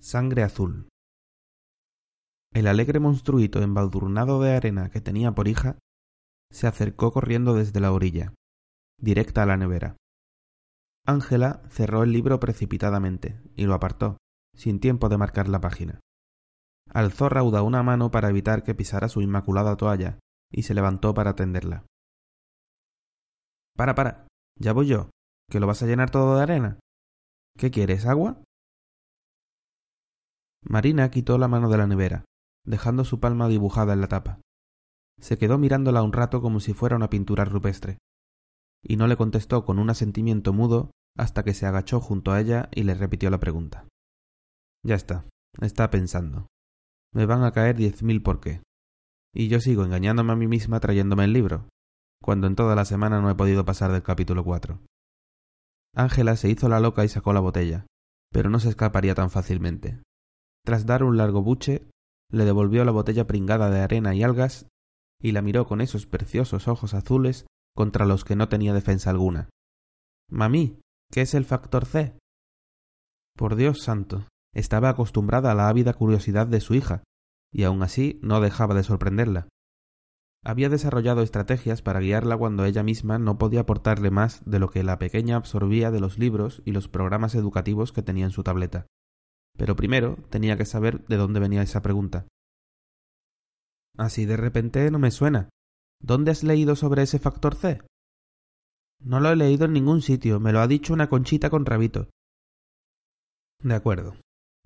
Sangre azul. El alegre monstruito embadurnado de arena que tenía por hija se acercó corriendo desde la orilla, directa a la nevera. Ángela cerró el libro precipitadamente y lo apartó, sin tiempo de marcar la página. Alzó rauda una mano para evitar que pisara su inmaculada toalla y se levantó para tenderla. Para, para. Ya voy yo. ¿Que lo vas a llenar todo de arena? ¿Qué quieres, agua? Marina quitó la mano de la nevera, dejando su palma dibujada en la tapa. Se quedó mirándola un rato como si fuera una pintura rupestre, y no le contestó con un asentimiento mudo hasta que se agachó junto a ella y le repitió la pregunta. Ya está, está pensando. Me van a caer diez mil por qué. Y yo sigo engañándome a mí misma trayéndome el libro, cuando en toda la semana no he podido pasar del capítulo cuatro. Ángela se hizo la loca y sacó la botella, pero no se escaparía tan fácilmente. Tras dar un largo buche, le devolvió la botella pringada de arena y algas y la miró con esos preciosos ojos azules contra los que no tenía defensa alguna. Mamí, ¿qué es el factor C? Por Dios santo, estaba acostumbrada a la ávida curiosidad de su hija, y aun así no dejaba de sorprenderla. Había desarrollado estrategias para guiarla cuando ella misma no podía aportarle más de lo que la pequeña absorbía de los libros y los programas educativos que tenía en su tableta. Pero primero tenía que saber de dónde venía esa pregunta. Así de repente no me suena. ¿Dónde has leído sobre ese factor C? No lo he leído en ningún sitio, me lo ha dicho una conchita con rabito. De acuerdo.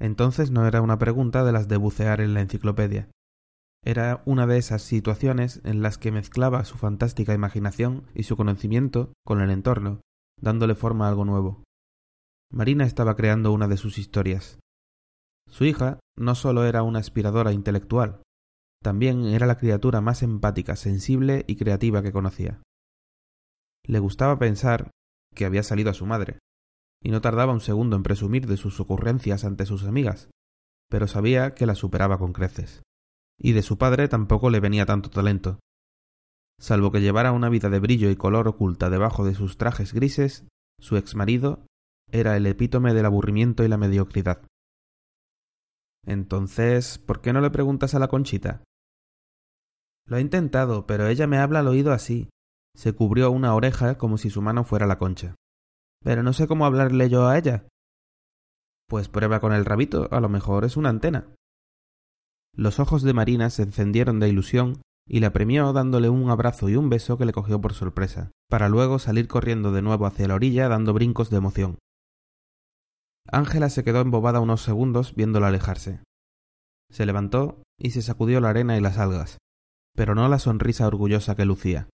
Entonces no era una pregunta de las de bucear en la enciclopedia. Era una de esas situaciones en las que mezclaba su fantástica imaginación y su conocimiento con el entorno, dándole forma a algo nuevo. Marina estaba creando una de sus historias. Su hija no solo era una aspiradora intelectual, también era la criatura más empática, sensible y creativa que conocía. Le gustaba pensar que había salido a su madre, y no tardaba un segundo en presumir de sus ocurrencias ante sus amigas, pero sabía que la superaba con creces. Y de su padre tampoco le venía tanto talento. Salvo que llevara una vida de brillo y color oculta debajo de sus trajes grises, su ex marido era el epítome del aburrimiento y la mediocridad. Entonces, ¿por qué no le preguntas a la Conchita? Lo he intentado, pero ella me habla al oído así. Se cubrió una oreja como si su mano fuera la concha. Pero no sé cómo hablarle yo a ella. Pues prueba con el rabito, a lo mejor es una antena. Los ojos de Marina se encendieron de ilusión y la premió dándole un abrazo y un beso que le cogió por sorpresa, para luego salir corriendo de nuevo hacia la orilla dando brincos de emoción. Ángela se quedó embobada unos segundos viéndola alejarse. Se levantó y se sacudió la arena y las algas, pero no la sonrisa orgullosa que lucía.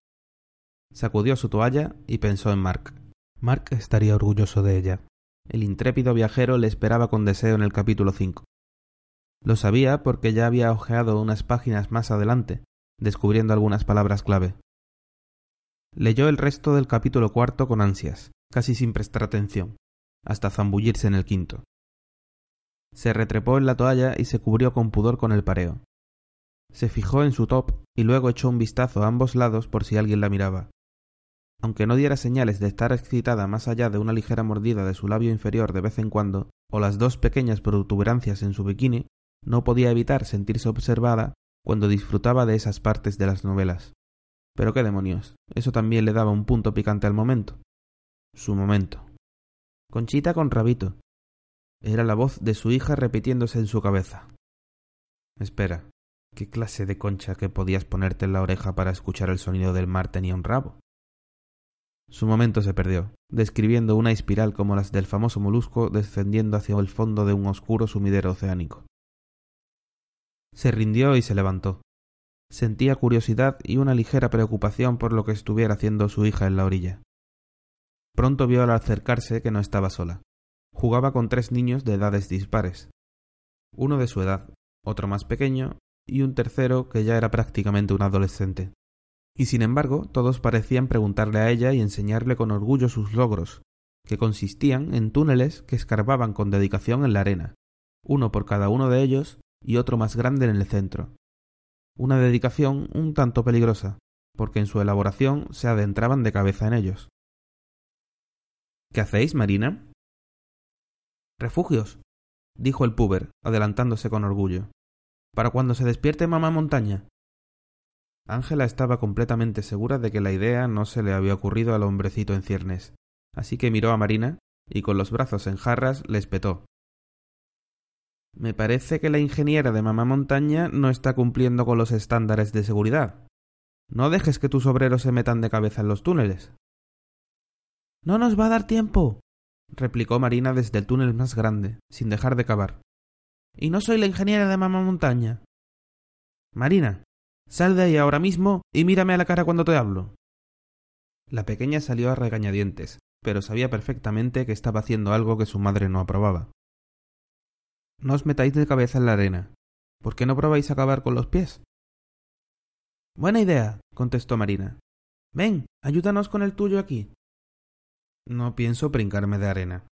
Sacudió su toalla y pensó en Mark. Mark estaría orgulloso de ella. El intrépido viajero le esperaba con deseo en el capítulo cinco. Lo sabía porque ya había hojeado unas páginas más adelante, descubriendo algunas palabras clave. Leyó el resto del capítulo cuarto con ansias, casi sin prestar atención hasta zambullirse en el quinto. Se retrepó en la toalla y se cubrió con pudor con el pareo. Se fijó en su top y luego echó un vistazo a ambos lados por si alguien la miraba. Aunque no diera señales de estar excitada más allá de una ligera mordida de su labio inferior de vez en cuando, o las dos pequeñas protuberancias en su bikini, no podía evitar sentirse observada cuando disfrutaba de esas partes de las novelas. Pero qué demonios, eso también le daba un punto picante al momento. Su momento. Conchita con rabito. Era la voz de su hija repitiéndose en su cabeza. Espera, ¿qué clase de concha que podías ponerte en la oreja para escuchar el sonido del mar tenía un rabo? Su momento se perdió, describiendo una espiral como las del famoso molusco descendiendo hacia el fondo de un oscuro sumidero oceánico. Se rindió y se levantó. Sentía curiosidad y una ligera preocupación por lo que estuviera haciendo su hija en la orilla. Pronto vio al acercarse que no estaba sola. jugaba con tres niños de edades dispares. Uno de su edad, otro más pequeño y un tercero que ya era prácticamente un adolescente. Y sin embargo, todos parecían preguntarle a ella y enseñarle con orgullo sus logros, que consistían en túneles que escarbaban con dedicación en la arena, uno por cada uno de ellos y otro más grande en el centro. Una dedicación un tanto peligrosa, porque en su elaboración se adentraban de cabeza en ellos. ¿Qué hacéis, Marina? Refugios, dijo el puber, adelantándose con orgullo. Para cuando se despierte mamá montaña. Ángela estaba completamente segura de que la idea no se le había ocurrido al hombrecito en ciernes, así que miró a Marina y con los brazos en jarras le espetó. Me parece que la ingeniera de mamá montaña no está cumpliendo con los estándares de seguridad. No dejes que tus obreros se metan de cabeza en los túneles. No nos va a dar tiempo, replicó Marina desde el túnel más grande, sin dejar de cavar. Y no soy la ingeniera de mamá montaña. Marina, sal de ahí ahora mismo y mírame a la cara cuando te hablo. La pequeña salió a regañadientes, pero sabía perfectamente que estaba haciendo algo que su madre no aprobaba. No os metáis de cabeza en la arena. ¿Por qué no probáis acabar con los pies? Buena idea, contestó Marina. Ven, ayúdanos con el tuyo aquí. No pienso brincarme de arena.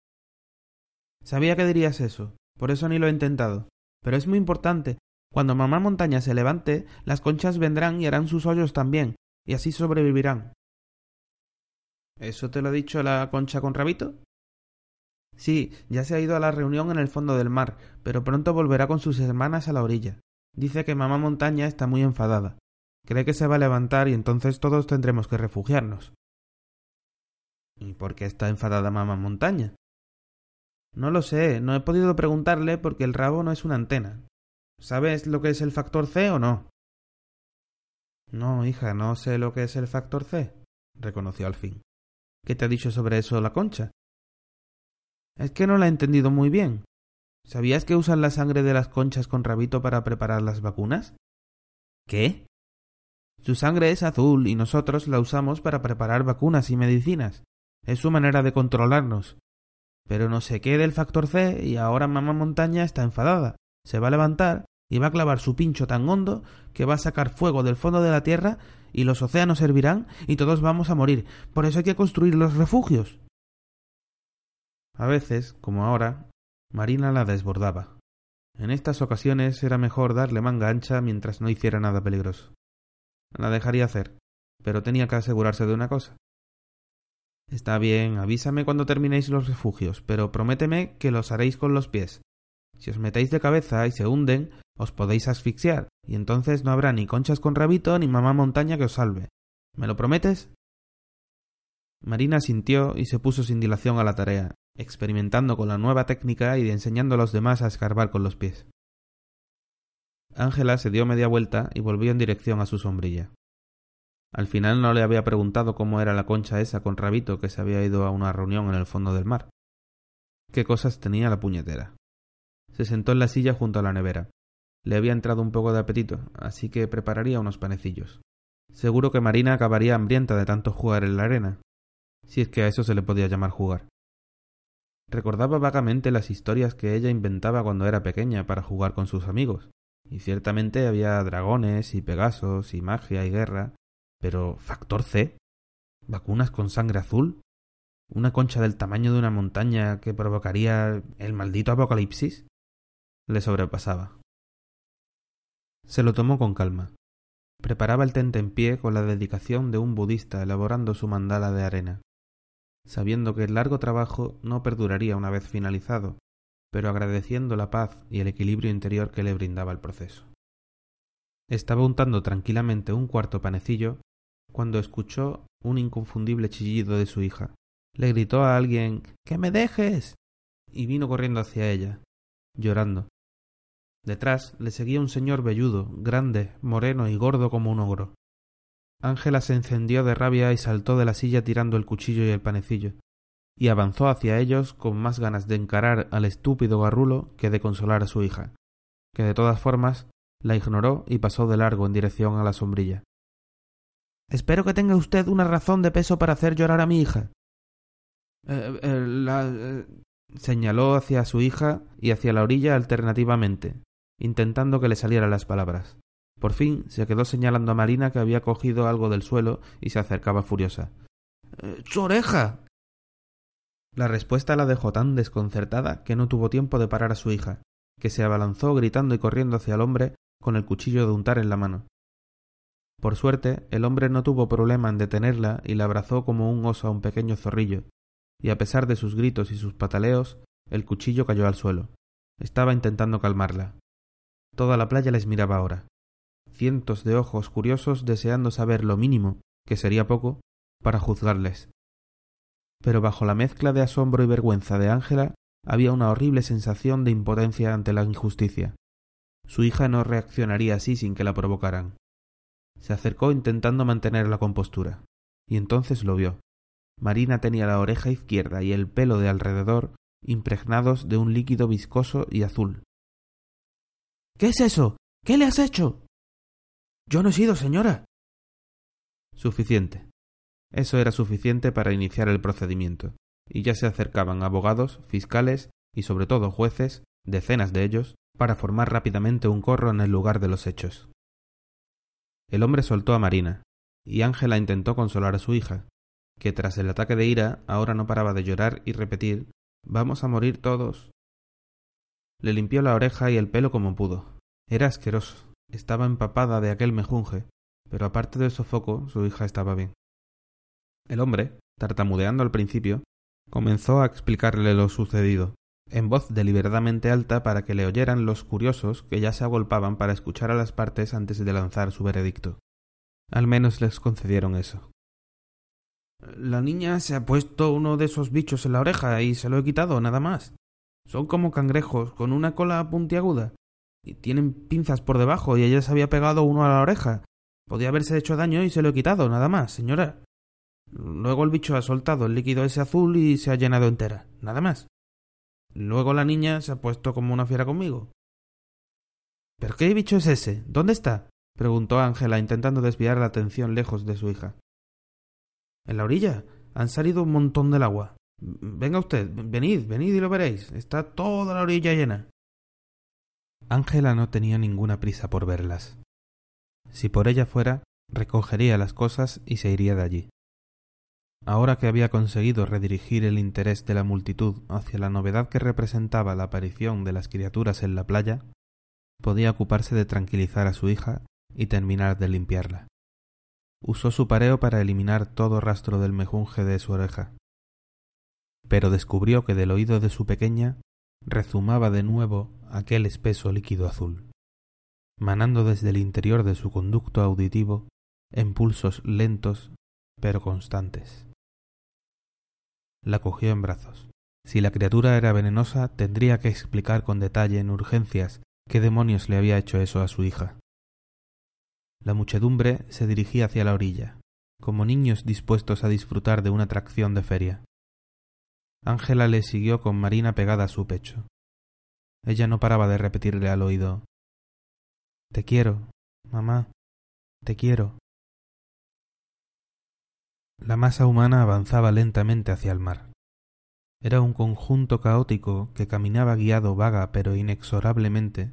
Sabía que dirías eso, por eso ni lo he intentado. Pero es muy importante. Cuando mamá montaña se levante, las conchas vendrán y harán sus hoyos también, y así sobrevivirán. ¿Eso te lo ha dicho la concha con rabito? Sí, ya se ha ido a la reunión en el fondo del mar, pero pronto volverá con sus hermanas a la orilla. Dice que mamá montaña está muy enfadada. Cree que se va a levantar y entonces todos tendremos que refugiarnos. ¿Y por qué está enfadada mamá montaña? No lo sé, no he podido preguntarle porque el rabo no es una antena. ¿Sabes lo que es el factor C o no? No, hija, no sé lo que es el factor C, reconoció al fin. ¿Qué te ha dicho sobre eso la concha? Es que no la he entendido muy bien. ¿Sabías que usan la sangre de las conchas con rabito para preparar las vacunas? ¿Qué? Su sangre es azul y nosotros la usamos para preparar vacunas y medicinas. Es su manera de controlarnos. Pero no se qué del factor C y ahora mamá montaña está enfadada. Se va a levantar y va a clavar su pincho tan hondo que va a sacar fuego del fondo de la tierra y los océanos hervirán y todos vamos a morir. Por eso hay que construir los refugios. A veces, como ahora, Marina la desbordaba. En estas ocasiones era mejor darle manga ancha mientras no hiciera nada peligroso. La dejaría hacer, pero tenía que asegurarse de una cosa. Está bien, avísame cuando terminéis los refugios, pero prométeme que los haréis con los pies. Si os metéis de cabeza y se hunden, os podéis asfixiar, y entonces no habrá ni conchas con rabito ni mamá montaña que os salve. ¿Me lo prometes? Marina sintió y se puso sin dilación a la tarea, experimentando con la nueva técnica y enseñando a los demás a escarbar con los pies. Ángela se dio media vuelta y volvió en dirección a su sombrilla. Al final no le había preguntado cómo era la concha esa con rabito que se había ido a una reunión en el fondo del mar. Qué cosas tenía la puñetera. Se sentó en la silla junto a la nevera. Le había entrado un poco de apetito, así que prepararía unos panecillos. Seguro que Marina acabaría hambrienta de tanto jugar en la arena, si es que a eso se le podía llamar jugar. Recordaba vagamente las historias que ella inventaba cuando era pequeña para jugar con sus amigos, y ciertamente había dragones y pegasos y magia y guerra, pero ¿factor C? ¿Vacunas con sangre azul? ¿Una concha del tamaño de una montaña que provocaría el maldito apocalipsis? Le sobrepasaba. Se lo tomó con calma. Preparaba el tente en pie con la dedicación de un budista elaborando su mandala de arena, sabiendo que el largo trabajo no perduraría una vez finalizado, pero agradeciendo la paz y el equilibrio interior que le brindaba el proceso. Estaba untando tranquilamente un cuarto panecillo cuando escuchó un inconfundible chillido de su hija. Le gritó a alguien ¡Que me dejes! y vino corriendo hacia ella, llorando. Detrás le seguía un señor velludo, grande, moreno y gordo como un ogro. Ángela se encendió de rabia y saltó de la silla tirando el cuchillo y el panecillo, y avanzó hacia ellos con más ganas de encarar al estúpido garrulo que de consolar a su hija, que de todas formas la ignoró y pasó de largo en dirección a la sombrilla. Espero que tenga usted una razón de peso para hacer llorar a mi hija. Eh, eh, la, eh, Señaló hacia su hija y hacia la orilla alternativamente, intentando que le salieran las palabras. Por fin se quedó señalando a Marina que había cogido algo del suelo y se acercaba furiosa. ¡Su oreja! La respuesta la dejó tan desconcertada que no tuvo tiempo de parar a su hija, que se abalanzó gritando y corriendo hacia el hombre con el cuchillo de untar en la mano. Por suerte, el hombre no tuvo problema en detenerla y la abrazó como un oso a un pequeño zorrillo, y a pesar de sus gritos y sus pataleos, el cuchillo cayó al suelo. Estaba intentando calmarla. Toda la playa les miraba ahora. Cientos de ojos curiosos deseando saber lo mínimo, que sería poco, para juzgarles. Pero bajo la mezcla de asombro y vergüenza de Ángela había una horrible sensación de impotencia ante la injusticia. Su hija no reaccionaría así sin que la provocaran. Se acercó intentando mantener la compostura, y entonces lo vio. Marina tenía la oreja izquierda y el pelo de alrededor impregnados de un líquido viscoso y azul. ¿Qué es eso? ¿Qué le has hecho? Yo no he sido, señora. Suficiente. Eso era suficiente para iniciar el procedimiento, y ya se acercaban abogados, fiscales y sobre todo jueces, decenas de ellos, para formar rápidamente un corro en el lugar de los hechos. El hombre soltó a Marina, y Ángela intentó consolar a su hija, que tras el ataque de ira ahora no paraba de llorar y repetir Vamos a morir todos. Le limpió la oreja y el pelo como pudo. Era asqueroso. Estaba empapada de aquel mejunje, pero aparte del sofoco, su hija estaba bien. El hombre, tartamudeando al principio, comenzó a explicarle lo sucedido, en voz deliberadamente alta para que le oyeran los curiosos que ya se agolpaban para escuchar a las partes antes de lanzar su veredicto. Al menos les concedieron eso. La niña se ha puesto uno de esos bichos en la oreja y se lo he quitado, nada más. Son como cangrejos, con una cola puntiaguda. Y tienen pinzas por debajo y ella se había pegado uno a la oreja. Podía haberse hecho daño y se lo he quitado, nada más, señora. Luego el bicho ha soltado el líquido ese azul y se ha llenado entera, nada más. Luego la niña se ha puesto como una fiera conmigo. ¿Pero qué bicho es ese? ¿Dónde está? preguntó Ángela, intentando desviar la atención lejos de su hija. En la orilla. Han salido un montón del agua. Venga usted, venid, venid y lo veréis. Está toda la orilla llena. Ángela no tenía ninguna prisa por verlas. Si por ella fuera, recogería las cosas y se iría de allí. Ahora que había conseguido redirigir el interés de la multitud hacia la novedad que representaba la aparición de las criaturas en la playa, podía ocuparse de tranquilizar a su hija y terminar de limpiarla. Usó su pareo para eliminar todo rastro del mejunje de su oreja. Pero descubrió que del oído de su pequeña rezumaba de nuevo aquel espeso líquido azul, manando desde el interior de su conducto auditivo en pulsos lentos pero constantes. La cogió en brazos. Si la criatura era venenosa, tendría que explicar con detalle en urgencias qué demonios le había hecho eso a su hija. La muchedumbre se dirigía hacia la orilla, como niños dispuestos a disfrutar de una atracción de feria. Ángela le siguió con Marina pegada a su pecho. Ella no paraba de repetirle al oído Te quiero, mamá, te quiero. La masa humana avanzaba lentamente hacia el mar. Era un conjunto caótico que caminaba guiado vaga pero inexorablemente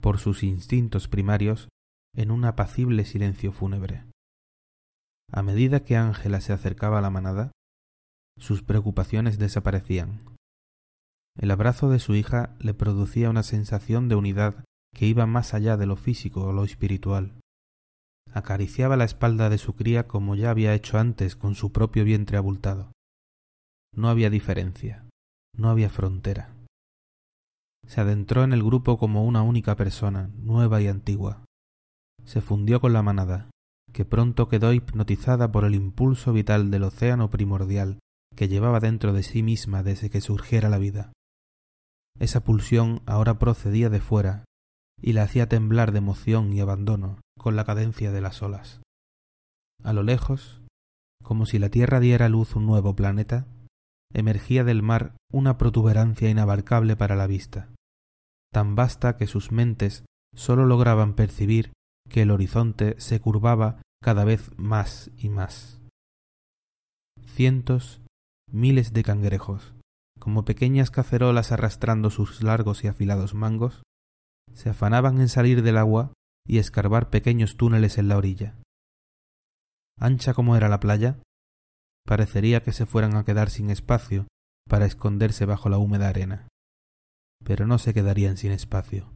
por sus instintos primarios en un apacible silencio fúnebre. A medida que Ángela se acercaba a la manada, sus preocupaciones desaparecían. El abrazo de su hija le producía una sensación de unidad que iba más allá de lo físico o lo espiritual. Acariciaba la espalda de su cría como ya había hecho antes con su propio vientre abultado. No había diferencia, no había frontera. Se adentró en el grupo como una única persona, nueva y antigua, se fundió con la manada, que pronto quedó hipnotizada por el impulso vital del océano primordial que llevaba dentro de sí misma desde que surgiera la vida. Esa pulsión ahora procedía de fuera y la hacía temblar de emoción y abandono con la cadencia de las olas. A lo lejos, como si la Tierra diera a luz un nuevo planeta, emergía del mar una protuberancia inabarcable para la vista, tan vasta que sus mentes sólo lograban percibir que el horizonte se curvaba cada vez más y más. Cientos, miles de cangrejos, como pequeñas cacerolas arrastrando sus largos y afilados mangos, se afanaban en salir del agua y escarbar pequeños túneles en la orilla. Ancha como era la playa, parecería que se fueran a quedar sin espacio para esconderse bajo la húmeda arena. Pero no se quedarían sin espacio.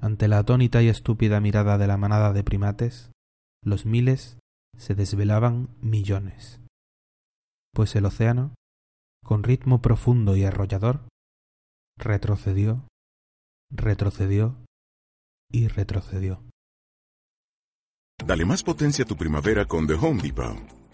Ante la atónita y estúpida mirada de la manada de primates, los miles se desvelaban millones. Pues el océano, con ritmo profundo y arrollador, retrocedió, retrocedió y retrocedió. Dale más potencia a tu primavera con The Home Depot.